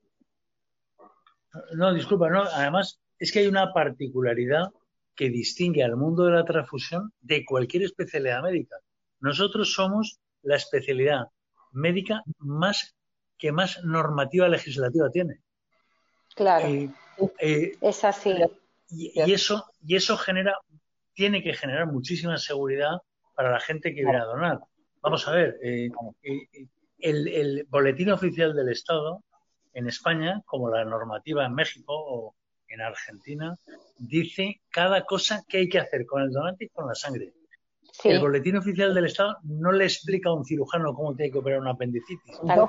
Speaker 3: No, disculpa, no, además es que hay una particularidad que distingue al mundo de la transfusión de cualquier especialidad médica. Nosotros somos la especialidad médica más que más normativa legislativa tiene.
Speaker 2: Claro. Eh, eh, es así.
Speaker 3: Y, eso, y eso genera, tiene que generar muchísima seguridad para la gente que viene a donar. Vamos a ver, eh, el, boletín oficial del Estado en España, como la normativa en México o en Argentina, dice cada cosa que hay que hacer con el donante y con la sangre. El boletín oficial del Estado no le explica a un cirujano cómo tiene que operar una apendicitis. No,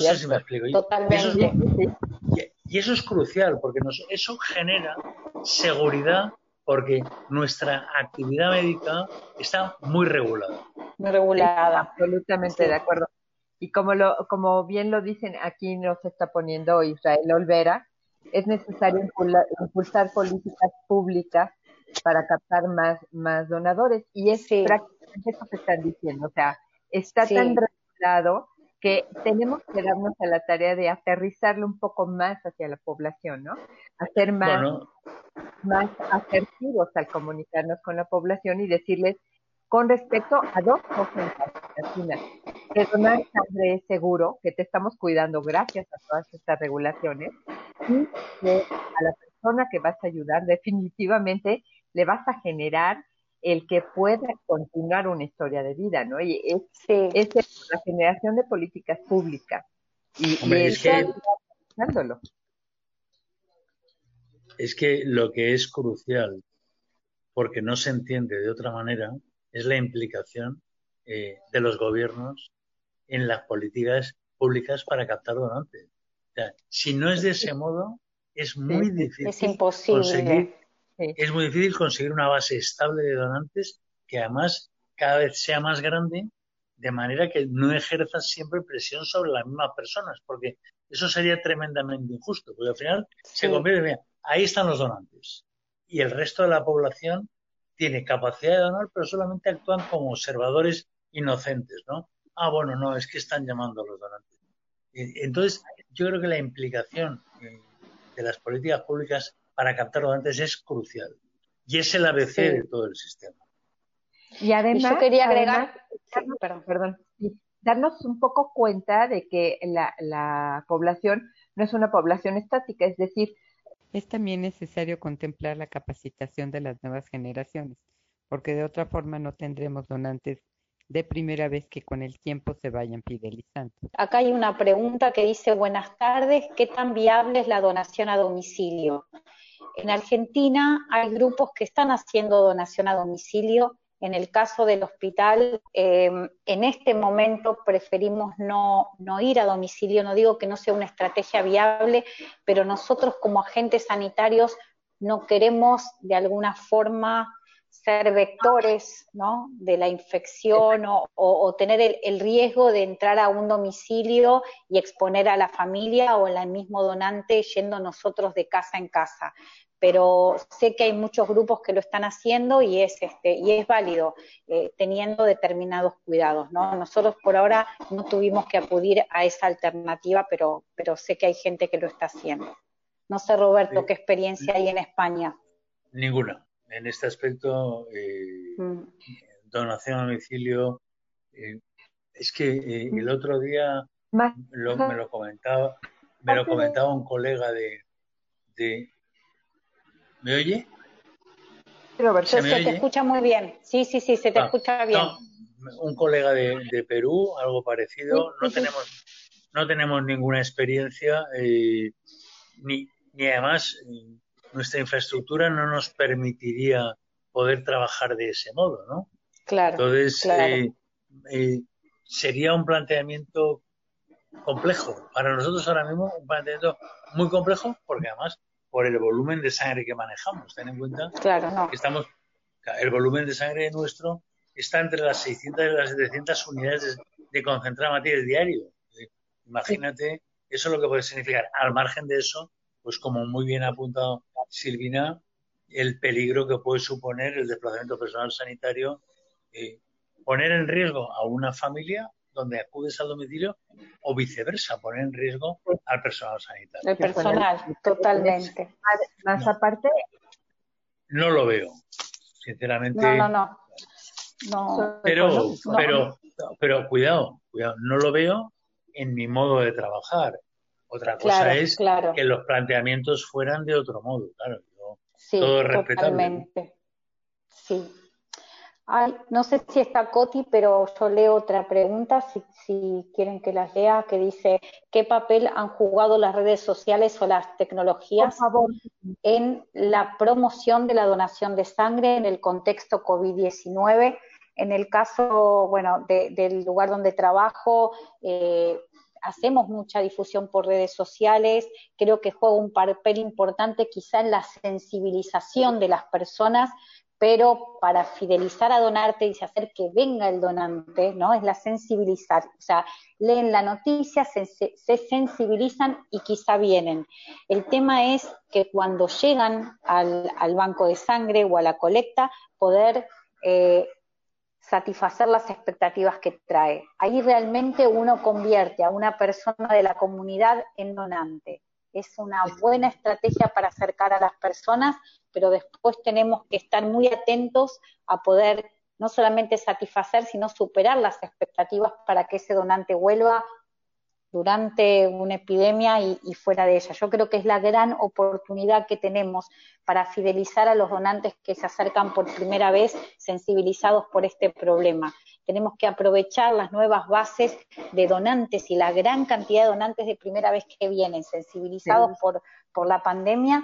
Speaker 3: sé si me, explico. Y, eso es, crucial, porque eso genera seguridad, porque nuestra actividad médica está muy regulada.
Speaker 2: Muy regulada.
Speaker 1: absolutamente de acuerdo. Y como, lo, como bien lo dicen, aquí nos está poniendo Israel Olvera, es necesario impulsar políticas públicas para captar más, más donadores. Y es prácticamente eso que están diciendo. O sea, está tan regulado que tenemos que darnos a la tarea de aterrizarlo un poco más hacia la población, ¿no? Hacer más, más asertivos al comunicarnos con la población y decirles con respecto a dos cosas que donar sangre es seguro, que te estamos cuidando gracias a todas estas regulaciones, y que a la persona que vas a ayudar definitivamente le vas a generar el que pueda continuar una historia de vida, ¿no? Y es, es la generación de políticas públicas. Y,
Speaker 3: es, que, es que lo que es crucial, porque no se entiende de otra manera, es la implicación eh, de los gobiernos en las políticas públicas para captar donantes. O sea, si no es de ese modo, es muy difícil
Speaker 2: es imposible.
Speaker 3: conseguir es muy difícil conseguir una base estable de donantes que además cada vez sea más grande, de manera que no ejerza siempre presión sobre las mismas personas, porque eso sería tremendamente injusto, porque al final se convierte, en, ahí están los donantes, y el resto de la población tiene capacidad de donar, pero solamente actúan como observadores inocentes, ¿no? Ah, bueno, no, es que están llamando a los donantes. Entonces, yo creo que la implicación eh, de las políticas públicas para captarlo antes es crucial. Y es el ABC de todo el sistema.
Speaker 1: Y además, yo quería agregar, perdón, darnos un poco cuenta de que la, la población no es una población estática, es decir,
Speaker 4: es también necesario contemplar la capacitación de las nuevas generaciones, porque de otra forma no tendremos donantes de primera vez que con el tiempo se vayan fidelizando.
Speaker 2: Acá hay una pregunta que dice, buenas tardes, ¿qué tan viable es la donación a domicilio? En Argentina hay grupos que están haciendo donación a domicilio. En el caso del hospital, em, en este momento preferimos no, no ir a domicilio. No digo que no sea una estrategia viable, pero nosotros como agentes sanitarios no queremos de alguna forma ser vectores ¿no? de la infección o, tener el, el, riesgo de entrar a un domicilio y exponer a la familia o al mismo donante yendo nosotros de casa en casa. Pero sé que hay muchos grupos que lo están haciendo y es este y es válido eh, teniendo determinados cuidados no nosotros por ahora no tuvimos que acudir a esa alternativa pero pero sé que hay gente que lo está haciendo. No sé Roberto qué experiencia hay en España
Speaker 3: ninguna en este aspecto eh, mm. donación a domicilio eh, es que el otro día me lo comentaba me lo comentaba un colega de, de ¿Me oye?
Speaker 2: Roberto, se, te escucha muy bien. Sí, sí, sí, se te ah, escucha bien.
Speaker 3: un colega de, Perú, algo parecido. no tenemos no tenemos ninguna experiencia eh, ni, ni además nuestra infraestructura no nos permitiría poder trabajar de ese modo, ¿no?
Speaker 2: Claro.
Speaker 3: Entonces eh, eh, sería un planteamiento complejo para nosotros ahora mismo, un planteamiento muy complejo porque además por el volumen de sangre que manejamos. Ten en cuenta
Speaker 2: claro,
Speaker 3: que estamos, el volumen de sangre nuestro está entre las 600 y las 700 unidades de, concentrada materia diario. Imagínate, eso es lo que puede significar. Al margen de eso, pues como muy bien ha apuntado Silvina, el peligro que puede suponer el desplazamiento personal sanitario, eh, poner en riesgo a una familia donde acudes al domicilio o viceversa, poner en riesgo al personal sanitario.
Speaker 2: El personal, totalmente.
Speaker 1: Más aparte.
Speaker 3: No lo veo, sinceramente.
Speaker 2: No, no, no.
Speaker 3: pero, pero, pero cuidado, cuidado, no lo veo en mi modo de trabajar. Otra cosa es que los planteamientos fueran de otro modo, claro. todo es respetable.
Speaker 2: Sí. Ay, no sé si está Coti, pero yo leo otra pregunta, si, quieren que las lea, que dice, ¿qué papel han jugado las redes sociales o las tecnologías en la promoción de la donación de sangre en el contexto COVID-19? En el caso, bueno, del lugar donde trabajo, eh, hacemos mucha difusión por redes sociales, creo que juega un papel importante quizá en la sensibilización de las personas pero para fidelizar a donarte y hacer que venga el donante, ¿no? Es la sensibilizar, o sea, leen la noticia, se, sensibilizan y quizá vienen. El tema es que cuando llegan al, banco de sangre o a la colecta, poder eh, satisfacer las expectativas que trae. Ahí realmente uno convierte a una persona de la comunidad en donante es una buena estrategia para acercar a las personas, pero después tenemos que estar muy atentos a poder no solamente satisfacer, sino superar las expectativas para que ese donante vuelva durante una epidemia y, fuera de ella. Yo creo que es la gran oportunidad que tenemos para fidelizar a los donantes que se acercan por primera vez sensibilizados por este problema. Tenemos que aprovechar las nuevas bases de donantes y la gran cantidad de donantes de primera vez que vienen sensibilizados por, por la pandemia.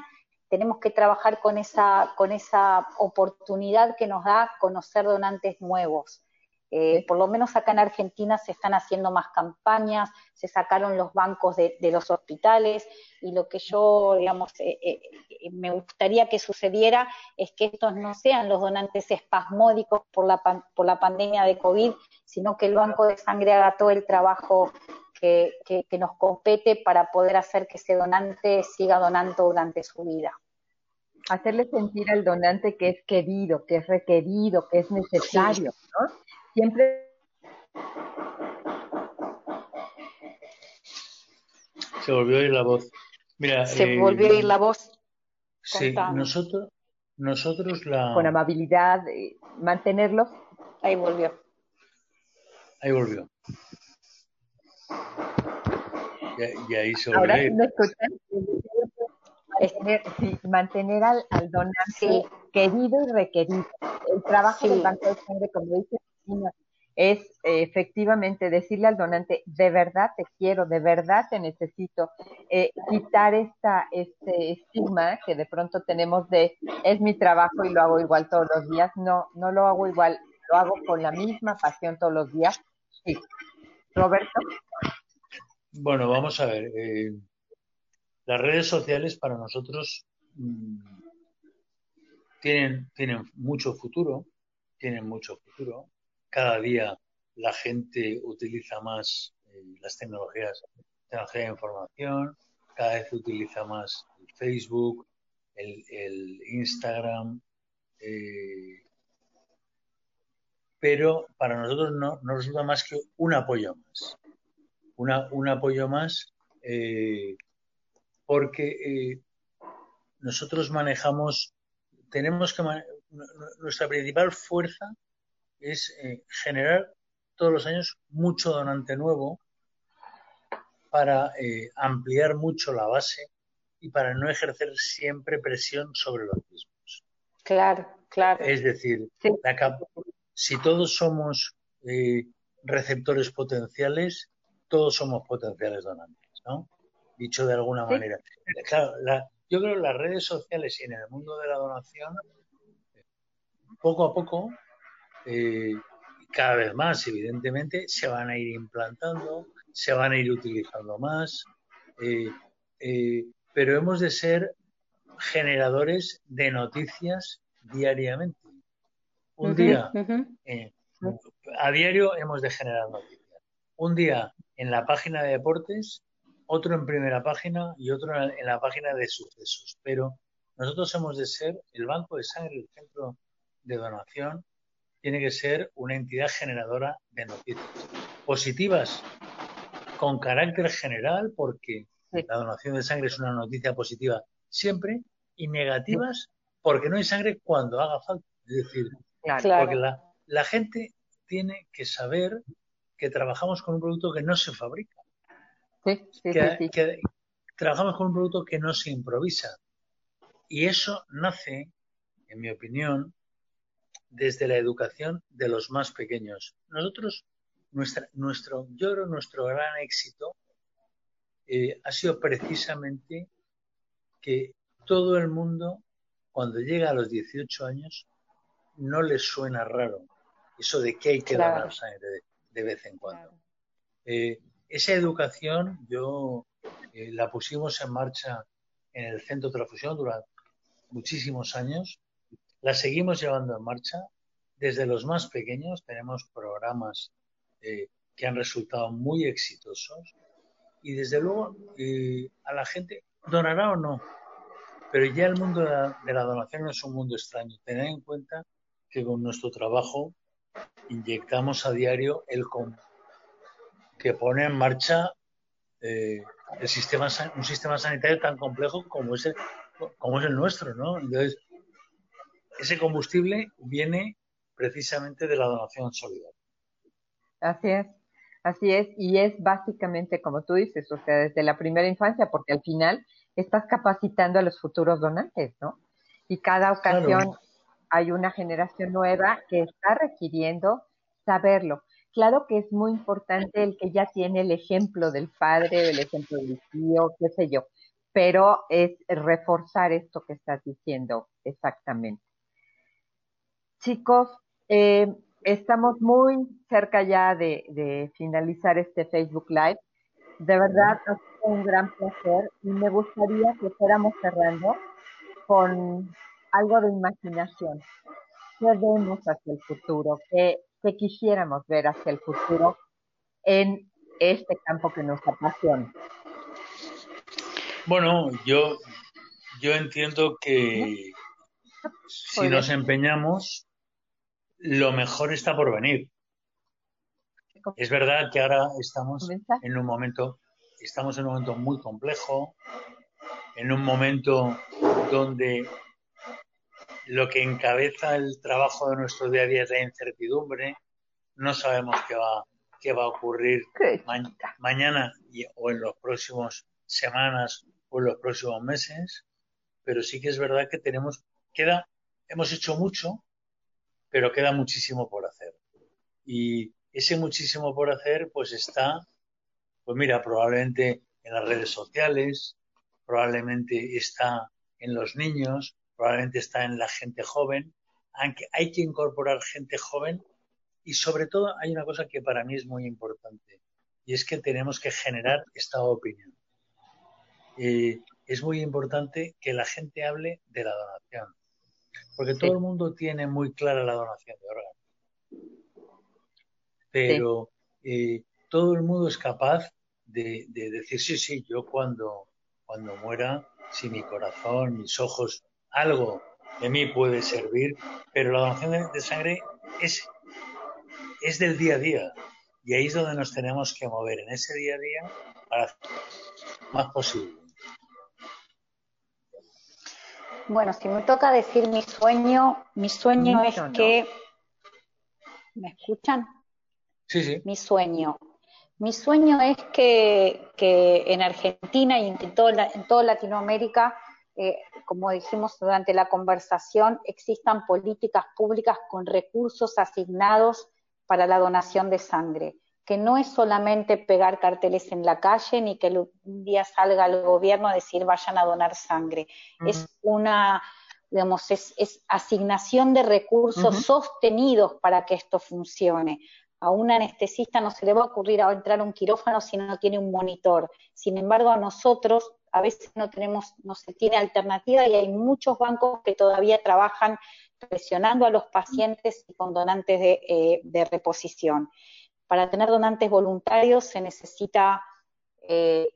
Speaker 2: Tenemos que trabajar con esa, con esa oportunidad que nos da conocer donantes nuevos. Eh, por lo menos acá en Argentina se están haciendo más campañas, se sacaron los bancos de, los hospitales y lo que yo, digamos, eh, eh, me gustaría que sucediera es que estos no sean los donantes espasmódicos por la, por la pandemia de COVID, sino que el banco de sangre haga todo el trabajo que, que nos compete para poder hacer que ese donante siga donando durante su vida
Speaker 1: hacerle sentir al donante que es querido, que es requerido, que es necesario, ¿no? Siempre
Speaker 3: se volvió a oír la voz. Mira,
Speaker 2: se volvió a oír la voz.
Speaker 3: Sí, nosotros, nosotros la.
Speaker 1: Con amabilidad, eh, mantenerlo.
Speaker 2: Ahí volvió.
Speaker 3: Ahí volvió. Y, ahí se volvió. Ahora no escuchan.
Speaker 1: mantener al, al donante querido y requerido. El trabajo del banco de sangre, como dice es eh, efectivamente decirle al donante, de verdad te quiero, de verdad te necesito, eh, quitar esta, este estigma que de pronto tenemos de, es mi trabajo y lo hago igual todos los días. No, no lo hago igual, lo hago con la misma pasión todos los días. Sí. Roberto.
Speaker 3: Bueno, vamos a ver. Eh, las redes sociales para nosotros mm, tienen, tienen mucho futuro, tienen mucho futuro cada día la gente utiliza más eh, las tecnologías, tecnología de información, cada vez utiliza más el Facebook, el, Instagram, eh, pero para nosotros no, resulta más que un apoyo más. un apoyo más eh, porque nosotros manejamos, tenemos que, nuestra principal fuerza es eh, generar todos los años mucho donante nuevo para eh, ampliar mucho la base y para no ejercer siempre presión sobre los mismos.
Speaker 2: Claro, claro.
Speaker 3: Es decir, si todos somos eh, receptores potenciales, todos somos potenciales donantes, ¿no? Dicho de alguna manera. Claro, yo creo que las redes sociales y en el mundo de la donación, poco a poco eh, cada vez más, evidentemente, se van a ir implantando, se van a ir utilizando más, eh, eh, pero hemos de ser generadores de noticias diariamente. Un día, a diario hemos de generar noticias. Un día en la página de deportes, otro en primera página y otro en la página de sucesos. Pero nosotros hemos de ser el banco de sangre, el centro de donación, tiene que ser una entidad generadora de noticias positivas con carácter general, porque la donación de sangre es una noticia positiva siempre, y negativas porque no hay sangre cuando haga falta. Es decir, porque la, gente tiene que saber que trabajamos con un producto que no se fabrica. que, trabajamos con un producto que no se improvisa. Y eso nace, en mi opinión, desde la educación de los más pequeños. Nosotros, nuestra, nuestro, yo creo nuestro gran éxito eh, ha sido precisamente que todo el mundo, cuando llega a los 18 años, no les suena raro eso de que hay que dar sangre de, vez en cuando. Eh, esa educación yo eh, la pusimos en marcha en el centro de transfusión durante muchísimos años. La seguimos llevando en marcha. Desde los más pequeños tenemos programas eh, que han resultado muy exitosos y desde luego a la gente donará o no, pero ya el mundo de la, donación no es un mundo extraño. Tened en cuenta que con nuestro trabajo inyectamos a diario el que pone en marcha eh, el sistema, un sistema sanitario tan complejo como es el, como es el nuestro, ¿no? Entonces, ese combustible viene precisamente de la donación solidaria.
Speaker 1: Así es, así es, y es básicamente como tú dices, o sea, desde la primera infancia, porque al final estás capacitando a los futuros donantes, ¿no? Y cada ocasión hay una generación nueva que está requiriendo saberlo. Claro que es muy importante el que ya tiene el ejemplo del padre, el ejemplo del tío, qué sé yo, pero es reforzar esto que estás diciendo exactamente. Chicos, eh, estamos muy cerca ya de, de finalizar este Facebook Live. De verdad, ha sido un gran placer y me gustaría que fuéramos cerrando con algo de imaginación. ¿Qué vemos hacia el futuro? ¿Qué, quisiéramos ver hacia el futuro en este campo que nos apasiona?
Speaker 3: Bueno, yo, yo entiendo que si nos empeñamos, lo mejor está por venir. Es verdad que ahora estamos en un momento, estamos en un momento muy complejo, en un momento donde lo que encabeza el trabajo de nuestro día a día es la incertidumbre. No sabemos qué va, qué va a ocurrir mañana o en los próximos semanas o en los próximos meses. Pero sí que es verdad que tenemos, queda, hemos hecho mucho, pero queda muchísimo por hacer. Y ese muchísimo por hacer, pues está, pues mira, probablemente en las redes sociales, probablemente está en los niños, probablemente está en la gente joven, aunque hay que incorporar gente joven y sobre todo hay una cosa que para mí es muy importante y es que tenemos que generar esta opinión. es muy importante que la gente hable de la donación, porque todo el mundo tiene muy clara la donación de órganos pero eh, todo el mundo es capaz de, decir, sí, sí, yo cuando, cuando muera, si mi corazón, mis ojos, algo de mí puede servir, pero la donación de, sangre es, es del día a día. Y ahí es donde nos tenemos que mover, en ese día a día, para hacer más posible.
Speaker 2: Bueno, si me toca decir mi sueño, mi sueño es que... ¿Me escuchan? Mi sueño. Mi sueño es que, en Argentina y en, toda, en toda Latinoamérica, eh, como dijimos durante la conversación, existan políticas públicas con recursos asignados para la donación de sangre, que no es solamente pegar carteles en la calle ni que un día salga el gobierno a decir vayan a donar sangre, es una digamos, es, asignación de recursos sostenidos para que esto funcione a un anestesista no se le va a ocurrir a entrar a un quirófano si no tiene un monitor. Sin embargo, a nosotros, a veces no tenemos, no se tiene alternativa y hay muchos bancos que todavía trabajan presionando a los pacientes y con donantes de, eh, reposición. Para tener donantes voluntarios se necesita eh,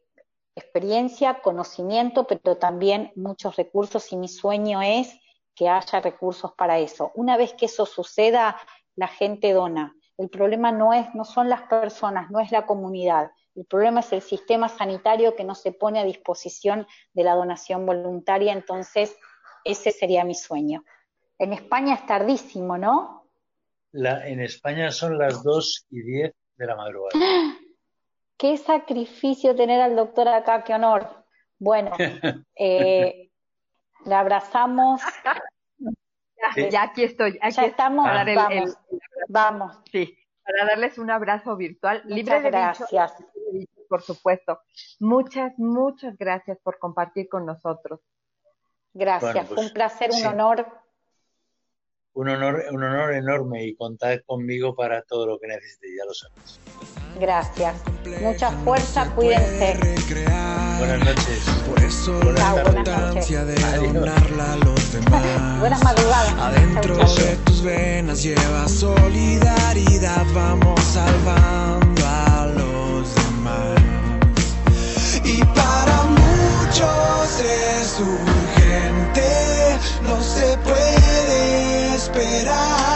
Speaker 2: experiencia, conocimiento, pero también muchos recursos y mi sueño es que haya recursos para eso. Una vez que eso suceda, la gente dona. El problema no es, no son las personas, no es la comunidad. El problema es el sistema sanitario que no se pone a disposición de la donación voluntaria. Entonces, ese sería mi sueño. En España es tardísimo, ¿no?
Speaker 3: La, en España son las 2 y 10 de la madrugada.
Speaker 2: Qué sacrificio tener al doctor acá, qué honor. Bueno, eh, le abrazamos.
Speaker 1: Ya, aquí estoy. Aquí
Speaker 2: ya estamos. vamos, vamos.
Speaker 1: Sí, para darles un abrazo virtual.
Speaker 2: libre de gracias.
Speaker 1: por supuesto. Muchas, muchas gracias por compartir con nosotros.
Speaker 2: Gracias, pues, un placer, un honor
Speaker 3: un honor, un honor enorme y contar conmigo para todo lo que necesite, ya lo sabes.
Speaker 2: Gracias. Mucha fuerza, cuídense.
Speaker 3: Buenas noches.
Speaker 5: Por eso la importancia de donarla a los demás.
Speaker 2: Buenas madrugadas.
Speaker 5: Adentro de tus venas lleva solidaridad. Vamos salvando a los demás. Y para muchos es un esperar.